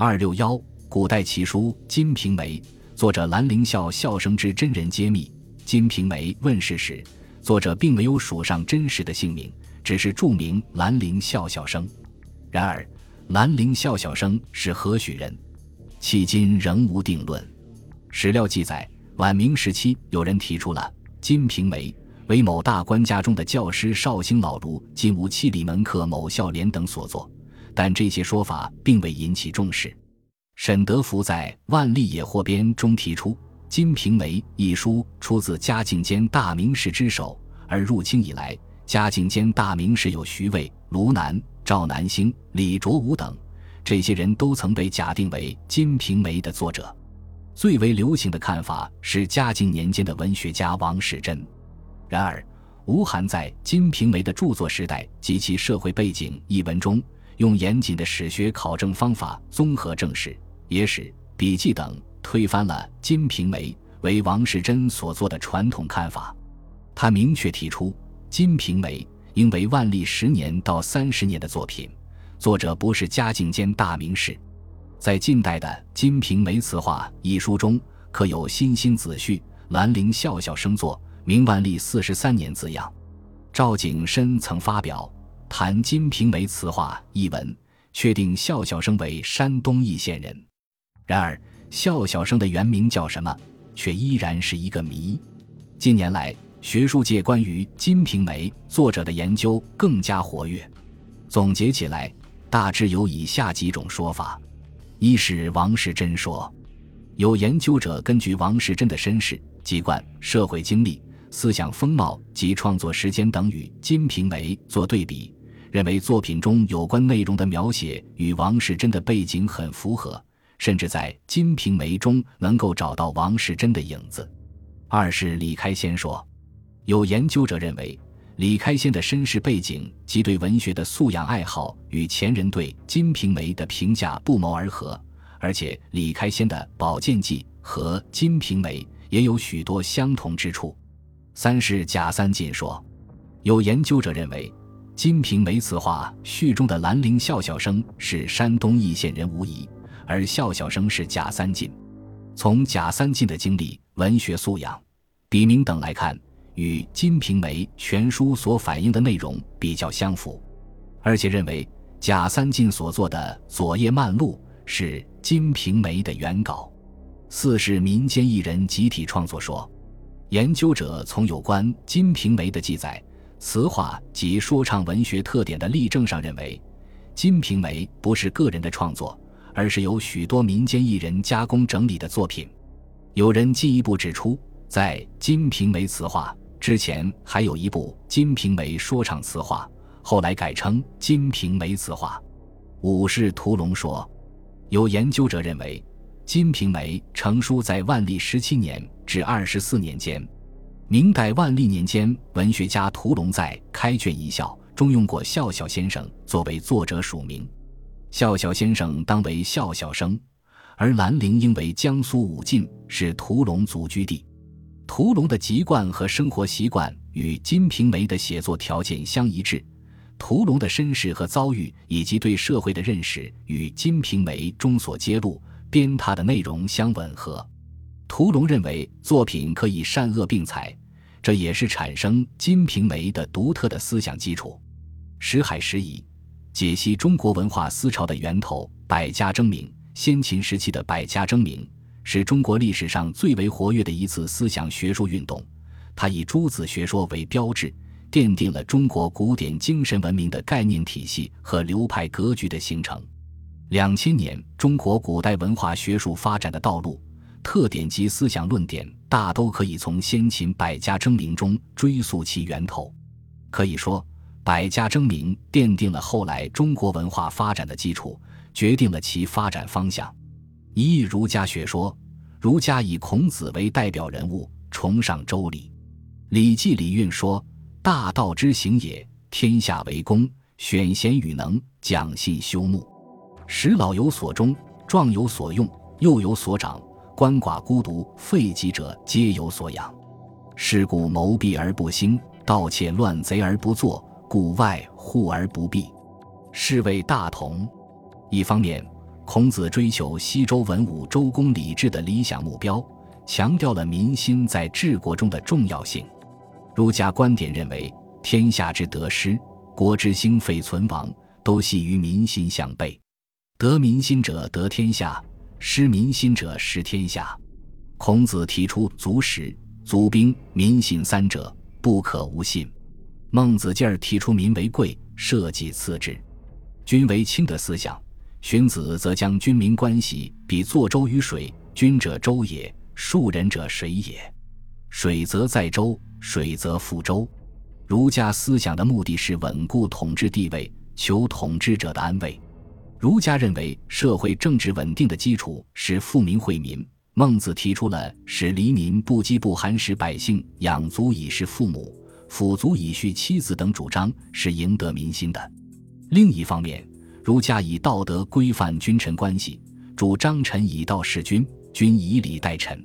二六幺，古代奇书《金瓶梅》，作者兰陵笑笑生之真人揭秘。《金瓶梅》问世时，作者并没有署上真实的姓名，只是注明兰陵笑笑生。然而，兰陵笑笑生是何许人，迄今仍无定论。史料记载，晚明时期有人提出了《金瓶梅》为某大官家中的教师绍兴老儒金吾器里门客某孝廉等所作，但这些说法并未引起重视。沈德福在《万历野获编》中提出，《金瓶梅》一书出自嘉靖间大名士之手，而入清以来，嘉靖间大名士有徐渭、卢南、赵南星、李卓吾等，这些人都曾被假定为《金瓶梅》的作者。最为流行的看法是嘉靖年间的文学家王世贞。然而，吴晗在《金瓶梅》的著作时代及其社会背景一文中，用严谨的史学考证方法综合正史、野史、笔记等，推翻了《金瓶梅》为王世贞所作的传统看法。他明确提出，《金瓶梅》应为万历十年到三十年的作品，作者不是嘉靖间大名士。在近代的《金瓶梅词话》一书中，刻有“欣欣子胥，兰陵笑笑生作，明万历四十三年”字样。赵景深曾发表《谈金瓶梅词话》一文，确定笑笑生为山东易县人。然而，笑笑生的原名叫什么，却依然是一个谜。近年来，学术界关于《金瓶梅》作者的研究更加活跃。总结起来，大致有以下几种说法。一是王世贞说，有研究者根据王世贞的身世、籍贯、社会经历、思想风貌及创作时间等与《金瓶梅》做对比，认为作品中有关内容的描写与王世贞的背景很符合，甚至在《金瓶梅》中能够找到王世贞的影子。二是李开先说，有研究者认为。李开先的身世背景及对文学的素养爱好与前人对《金瓶梅》的评价不谋而合，而且李开先的《宝剑记》和《金瓶梅》也有许多相同之处。三是贾三进说，有研究者认为，《金瓶梅》词话序中的兰陵笑笑生是山东易县人无疑，而笑笑生是贾三进。从贾三进的经历、文学素养、笔名等来看。与《金瓶梅》全书所反映的内容比较相符，而且认为贾三进所作的《左叶漫录》是《金瓶梅》的原稿。四是民间艺人集体创作说，研究者从有关《金瓶梅》的记载、词话及说唱文学特点的例证上认为，《金瓶梅》不是个人的创作，而是由许多民间艺人加工整理的作品。有人进一步指出，在《金瓶梅》词话。之前还有一部《金瓶梅》说唱词话，后来改称《金瓶梅词话》。五是屠龙说，有研究者认为，《金瓶梅》成书在万历十七年至二十四年间。明代万历年间，文学家屠龙在《开卷一笑》中用过“笑笑先生”作为作者署名，“笑笑先生”当为笑笑生，而兰陵应为江苏武进，是屠龙祖居地。屠龙的籍贯和生活习惯与《金瓶梅》的写作条件相一致，屠龙的身世和遭遇以及对社会的认识与《金瓶梅》中所揭露鞭挞的内容相吻合。屠龙认为作品可以善恶并采，这也是产生《金瓶梅》的独特的思想基础。石海时以解析中国文化思潮的源头，百家争鸣，先秦时期的百家争鸣。是中国历史上最为活跃的一次思想学术运动，它以诸子学说为标志，奠定了中国古典精神文明的概念体系和流派格局的形成。两千年中国古代文化学术发展的道路、特点及思想论点，大都可以从先秦百家争鸣中追溯其源头。可以说，百家争鸣奠定了后来中国文化发展的基础，决定了其发展方向。一儒家学说，儒家以孔子为代表人物，崇尚周礼。《礼记·礼运》说：“大道之行也，天下为公，选贤与能，讲信修睦，使老有所终，壮有所用，幼有所长，鳏寡孤独废疾者皆有所养。是故谋闭而不兴，盗窃乱贼而不作，故外户而不闭，是谓大同。”一方面。孔子追求西周文武周公礼制的理想目标，强调了民心在治国中的重要性。儒家观点认为，天下之得失、国之兴废存亡，都系于民心相背。得民心者得天下，失民心者失天下。孔子提出足食、足兵、民信三者，不可无信。孟子进而提出民为贵，社稷次之，君为轻的思想。荀子则将君民关系比作舟于水，君者舟也，庶人者水也。水则载舟，水则覆舟。儒家思想的目的是稳固统治地位，求统治者的安慰。儒家认为，社会政治稳定的基础是富民惠民。孟子提出了使黎民不饥不寒，使百姓养足以事父母，抚足以恤妻子等主张，是赢得民心的。另一方面，儒家以道德规范君臣关系，主张臣以道事君，君以礼待臣。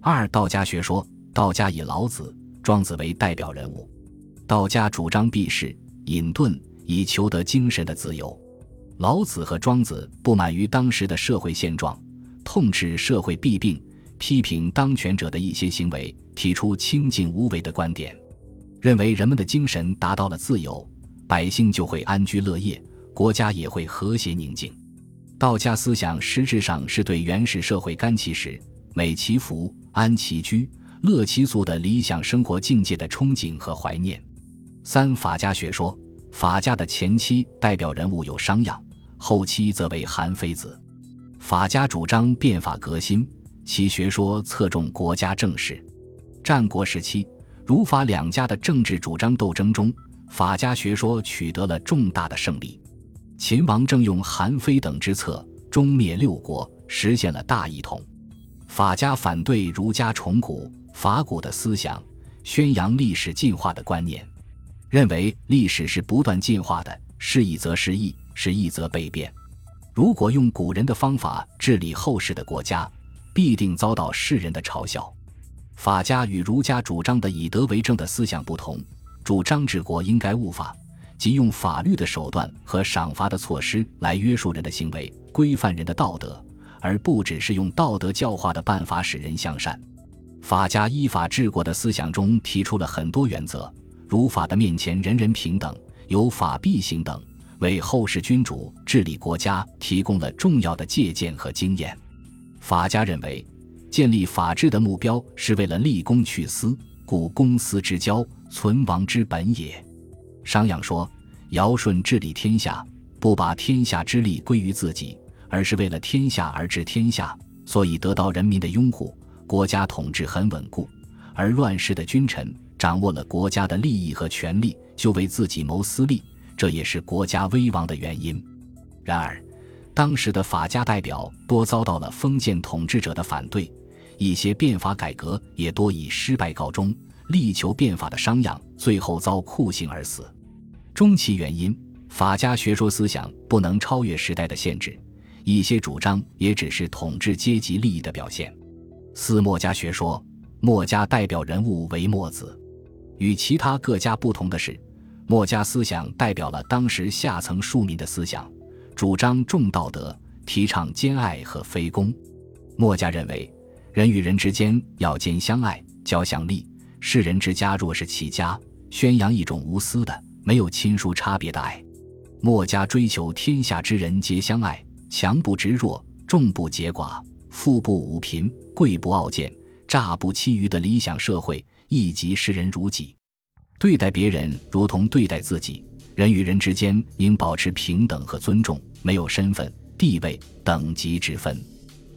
二道家学说，道家以老子、庄子为代表人物。道家主张避世、隐遁，以求得精神的自由。老子和庄子不满于当时的社会现状，痛斥社会弊病，批评当权者的一些行为，提出清静无为的观点，认为人们的精神达到了自由，百姓就会安居乐业。国家也会和谐宁静。道家思想实质上是对原始社会甘其食、美其服、安其居、乐其俗的理想生活境界的憧憬和怀念。三法家学说，法家的前期代表人物有商鞅，后期则为韩非子。法家主张变法革新，其学说侧重国家政事。战国时期，儒法两家的政治主张斗争中，法家学说取得了重大的胜利。秦王政用韩非等之策，终灭六国，实现了大一统。法家反对儒家崇古法古的思想，宣扬历史进化的观念，认为历史是不断进化的，是易则失易，是一则被变。如果用古人的方法治理后世的国家，必定遭到世人的嘲笑。法家与儒家主张的以德为政的思想不同，主张治国应该务法。即用法律的手段和赏罚的措施来约束人的行为，规范人的道德，而不只是用道德教化的办法使人向善。法家依法治国的思想中提出了很多原则，如法的面前人人平等，有法必行等，为后世君主治理国家提供了重要的借鉴和经验。法家认为，建立法治的目标是为了立公去私，故公私之交，存亡之本也。商鞅说：“尧舜治理天下，不把天下之力归于自己，而是为了天下而治天下，所以得到人民的拥护，国家统治很稳固。而乱世的君臣掌握了国家的利益和权力，就为自己谋私利，这也是国家危亡的原因。然而，当时的法家代表多遭到了封建统治者的反对，一些变法改革也多以失败告终。力求变法的商鞅，最后遭酷刑而死。”终其原因，法家学说思想不能超越时代的限制，一些主张也只是统治阶级利益的表现。四墨家学说，墨家代表人物为墨子。与其他各家不同的是，墨家思想代表了当时下层庶民的思想，主张重道德，提倡兼爱和非攻。墨家认为，人与人之间要兼相爱、交相利，世人之家若是齐家，宣扬一种无私的。没有亲疏差别的爱，墨家追求天下之人皆相爱，强不执弱，众不结寡，富不侮贫，贵不傲贱，诈不欺愚的理想社会，亦即视人如己，对待别人如同对待自己。人与人之间应保持平等和尊重，没有身份、地位、等级之分。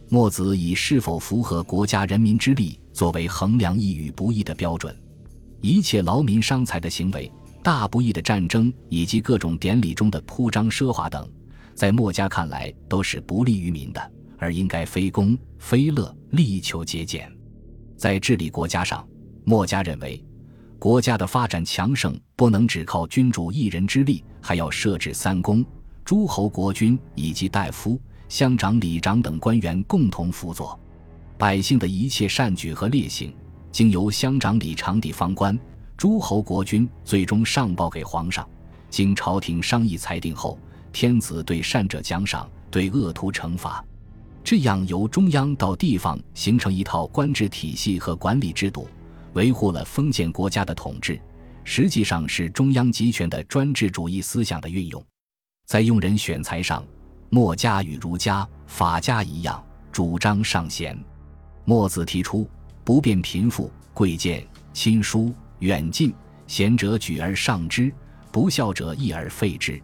墨子以是否符合国家人民之利作为衡量义与不义的标准，一切劳民伤财的行为。大不义的战争以及各种典礼中的铺张奢华等，在墨家看来都是不利于民的，而应该非攻非乐，力求节俭。在治理国家上，墨家认为，国家的发展强盛不能只靠君主一人之力，还要设置三公、诸侯国君以及大夫、乡长、里长等官员共同辅佐。百姓的一切善举和劣行，经由乡长、里长地方官。诸侯国君最终上报给皇上，经朝廷商议裁定后，天子对善者奖赏，对恶徒惩罚。这样由中央到地方形成一套官制体系和管理制度，维护了封建国家的统治，实际上是中央集权的专制主义思想的运用。在用人选才上，墨家与儒家、法家一样，主张上贤。墨子提出“不辨贫富、贵贱、亲疏、远近，贤者举而上之，不孝者义而废之”，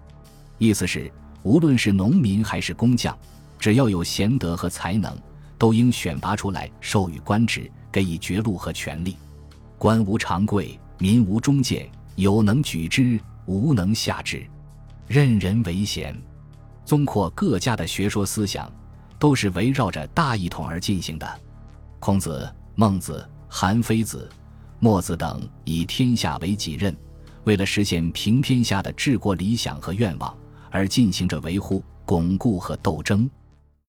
意思是，无论是农民还是工匠。只要有贤德和才能，都应选拔出来，授予官职，给予爵禄和权力。官无常贵，民无中介，有能举之，无能下之，任人唯贤。综括各家的学说思想，都是围绕着大一统而进行的。孔子、孟子、韩非子、墨子等以天下为己任，为了实现平天下的治国理想和愿望，而进行着维护、巩固和斗争。